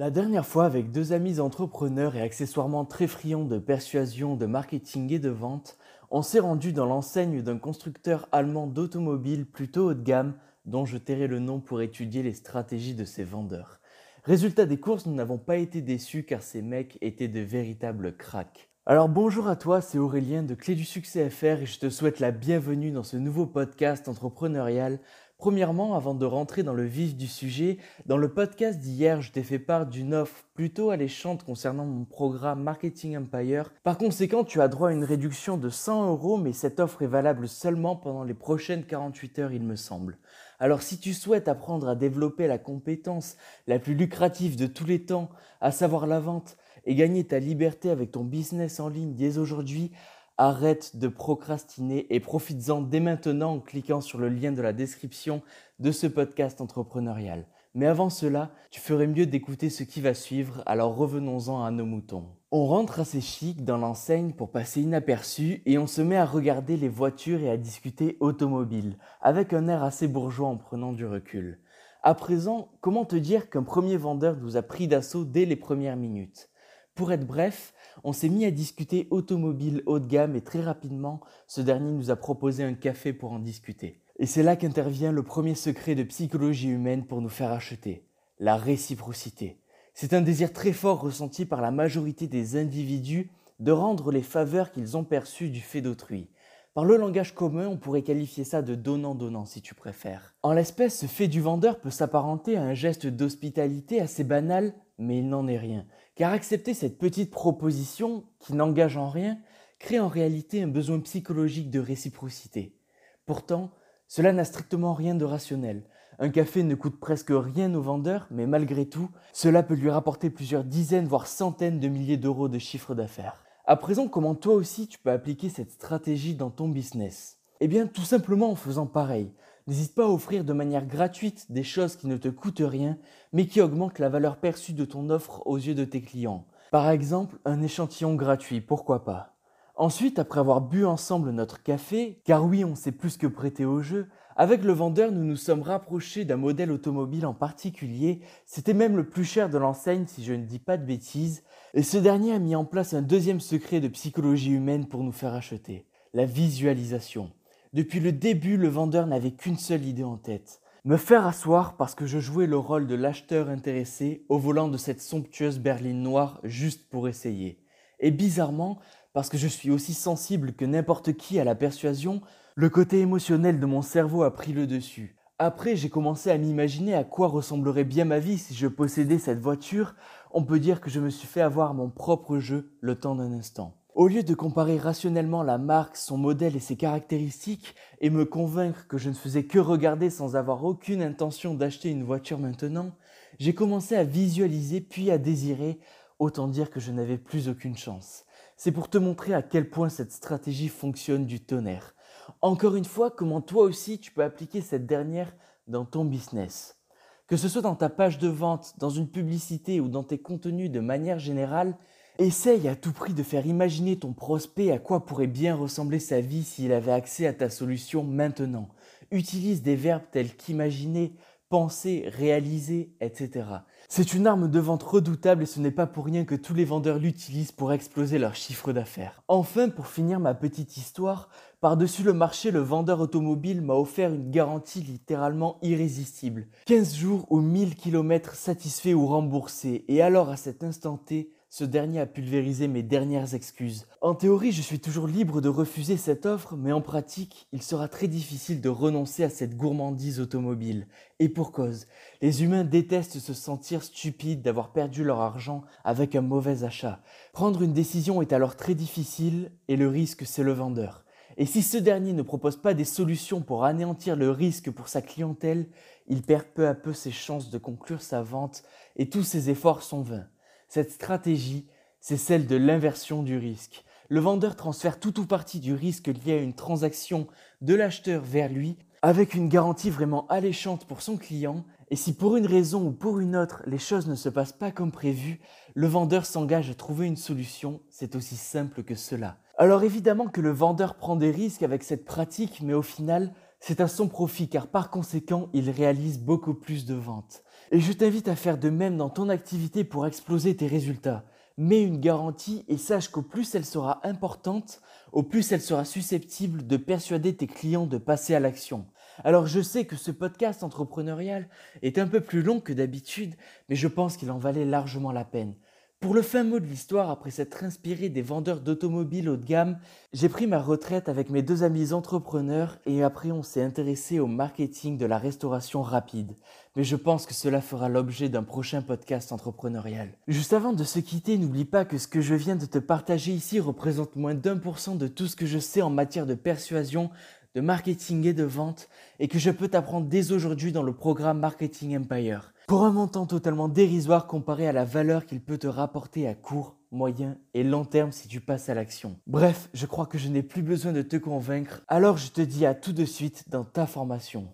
La dernière fois, avec deux amis entrepreneurs et accessoirement très friands de persuasion, de marketing et de vente, on s'est rendu dans l'enseigne d'un constructeur allemand d'automobiles plutôt haut de gamme, dont je tairai le nom pour étudier les stratégies de ses vendeurs. Résultat des courses, nous n'avons pas été déçus car ces mecs étaient de véritables cracks. Alors bonjour à toi, c'est Aurélien de Clé du Succès FR et je te souhaite la bienvenue dans ce nouveau podcast entrepreneurial Premièrement, avant de rentrer dans le vif du sujet, dans le podcast d'hier, je t'ai fait part d'une offre plutôt alléchante concernant mon programme Marketing Empire. Par conséquent, tu as droit à une réduction de 100 euros, mais cette offre est valable seulement pendant les prochaines 48 heures, il me semble. Alors si tu souhaites apprendre à développer la compétence la plus lucrative de tous les temps, à savoir la vente, et gagner ta liberté avec ton business en ligne dès aujourd'hui, Arrête de procrastiner et profites-en dès maintenant en cliquant sur le lien de la description de ce podcast entrepreneurial. Mais avant cela, tu ferais mieux d'écouter ce qui va suivre, alors revenons-en à nos moutons. On rentre assez chic dans l'enseigne pour passer inaperçu et on se met à regarder les voitures et à discuter automobile, avec un air assez bourgeois en prenant du recul. À présent, comment te dire qu'un premier vendeur nous a pris d'assaut dès les premières minutes? Pour être bref, on s'est mis à discuter automobile haut de gamme et très rapidement, ce dernier nous a proposé un café pour en discuter. Et c'est là qu'intervient le premier secret de psychologie humaine pour nous faire acheter, la réciprocité. C'est un désir très fort ressenti par la majorité des individus de rendre les faveurs qu'ils ont perçues du fait d'autrui. Par le langage commun, on pourrait qualifier ça de donnant-donnant si tu préfères. En l'espèce, ce fait du vendeur peut s'apparenter à un geste d'hospitalité assez banal, mais il n'en est rien. Car accepter cette petite proposition, qui n'engage en rien, crée en réalité un besoin psychologique de réciprocité. Pourtant, cela n'a strictement rien de rationnel. Un café ne coûte presque rien au vendeur, mais malgré tout, cela peut lui rapporter plusieurs dizaines, voire centaines de milliers d'euros de chiffre d'affaires. À présent, comment toi aussi tu peux appliquer cette stratégie dans ton business? Eh bien, tout simplement en faisant pareil. N'hésite pas à offrir de manière gratuite des choses qui ne te coûtent rien, mais qui augmentent la valeur perçue de ton offre aux yeux de tes clients. Par exemple, un échantillon gratuit, pourquoi pas? Ensuite, après avoir bu ensemble notre café, car oui, on s'est plus que prêté au jeu, avec le vendeur, nous nous sommes rapprochés d'un modèle automobile en particulier, c'était même le plus cher de l'enseigne si je ne dis pas de bêtises, et ce dernier a mis en place un deuxième secret de psychologie humaine pour nous faire acheter, la visualisation. Depuis le début, le vendeur n'avait qu'une seule idée en tête. Me faire asseoir parce que je jouais le rôle de l'acheteur intéressé au volant de cette somptueuse berline noire juste pour essayer. Et bizarrement, parce que je suis aussi sensible que n'importe qui à la persuasion, le côté émotionnel de mon cerveau a pris le dessus. Après, j'ai commencé à m'imaginer à quoi ressemblerait bien ma vie si je possédais cette voiture. On peut dire que je me suis fait avoir mon propre jeu le temps d'un instant. Au lieu de comparer rationnellement la marque, son modèle et ses caractéristiques et me convaincre que je ne faisais que regarder sans avoir aucune intention d'acheter une voiture maintenant, j'ai commencé à visualiser puis à désirer, autant dire que je n'avais plus aucune chance. C'est pour te montrer à quel point cette stratégie fonctionne du tonnerre. Encore une fois, comment toi aussi tu peux appliquer cette dernière dans ton business? Que ce soit dans ta page de vente, dans une publicité ou dans tes contenus de manière générale, Essaye à tout prix de faire imaginer ton prospect à quoi pourrait bien ressembler sa vie s'il avait accès à ta solution maintenant. Utilise des verbes tels qu'imaginer, penser, réaliser, etc. C'est une arme de vente redoutable et ce n'est pas pour rien que tous les vendeurs l'utilisent pour exploser leur chiffre d'affaires. Enfin, pour finir ma petite histoire, par-dessus le marché, le vendeur automobile m'a offert une garantie littéralement irrésistible. 15 jours ou 1000 km satisfaits ou remboursés. Et alors à cet instant T, ce dernier a pulvérisé mes dernières excuses. En théorie, je suis toujours libre de refuser cette offre, mais en pratique, il sera très difficile de renoncer à cette gourmandise automobile. Et pour cause, les humains détestent se sentir stupides d'avoir perdu leur argent avec un mauvais achat. Prendre une décision est alors très difficile et le risque, c'est le vendeur. Et si ce dernier ne propose pas des solutions pour anéantir le risque pour sa clientèle, il perd peu à peu ses chances de conclure sa vente et tous ses efforts sont vains. Cette stratégie, c'est celle de l'inversion du risque. Le vendeur transfère tout ou partie du risque lié à une transaction de l'acheteur vers lui avec une garantie vraiment alléchante pour son client. Et si pour une raison ou pour une autre les choses ne se passent pas comme prévu, le vendeur s'engage à trouver une solution. C'est aussi simple que cela. Alors évidemment que le vendeur prend des risques avec cette pratique, mais au final, c'est à son profit car par conséquent, il réalise beaucoup plus de ventes. Et je t'invite à faire de même dans ton activité pour exploser tes résultats. Mets une garantie et sache qu'au plus elle sera importante, au plus elle sera susceptible de persuader tes clients de passer à l'action. Alors je sais que ce podcast entrepreneurial est un peu plus long que d'habitude, mais je pense qu'il en valait largement la peine. Pour le fin mot de l'histoire, après s'être inspiré des vendeurs d'automobiles haut de gamme, j'ai pris ma retraite avec mes deux amis entrepreneurs et après on s'est intéressé au marketing de la restauration rapide. Mais je pense que cela fera l'objet d'un prochain podcast entrepreneurial. Juste avant de se quitter, n'oublie pas que ce que je viens de te partager ici représente moins d'un pour cent de tout ce que je sais en matière de persuasion, de marketing et de vente et que je peux t'apprendre dès aujourd'hui dans le programme Marketing Empire. Pour un montant totalement dérisoire comparé à la valeur qu'il peut te rapporter à court, moyen et long terme si tu passes à l'action. Bref, je crois que je n'ai plus besoin de te convaincre, alors je te dis à tout de suite dans ta formation.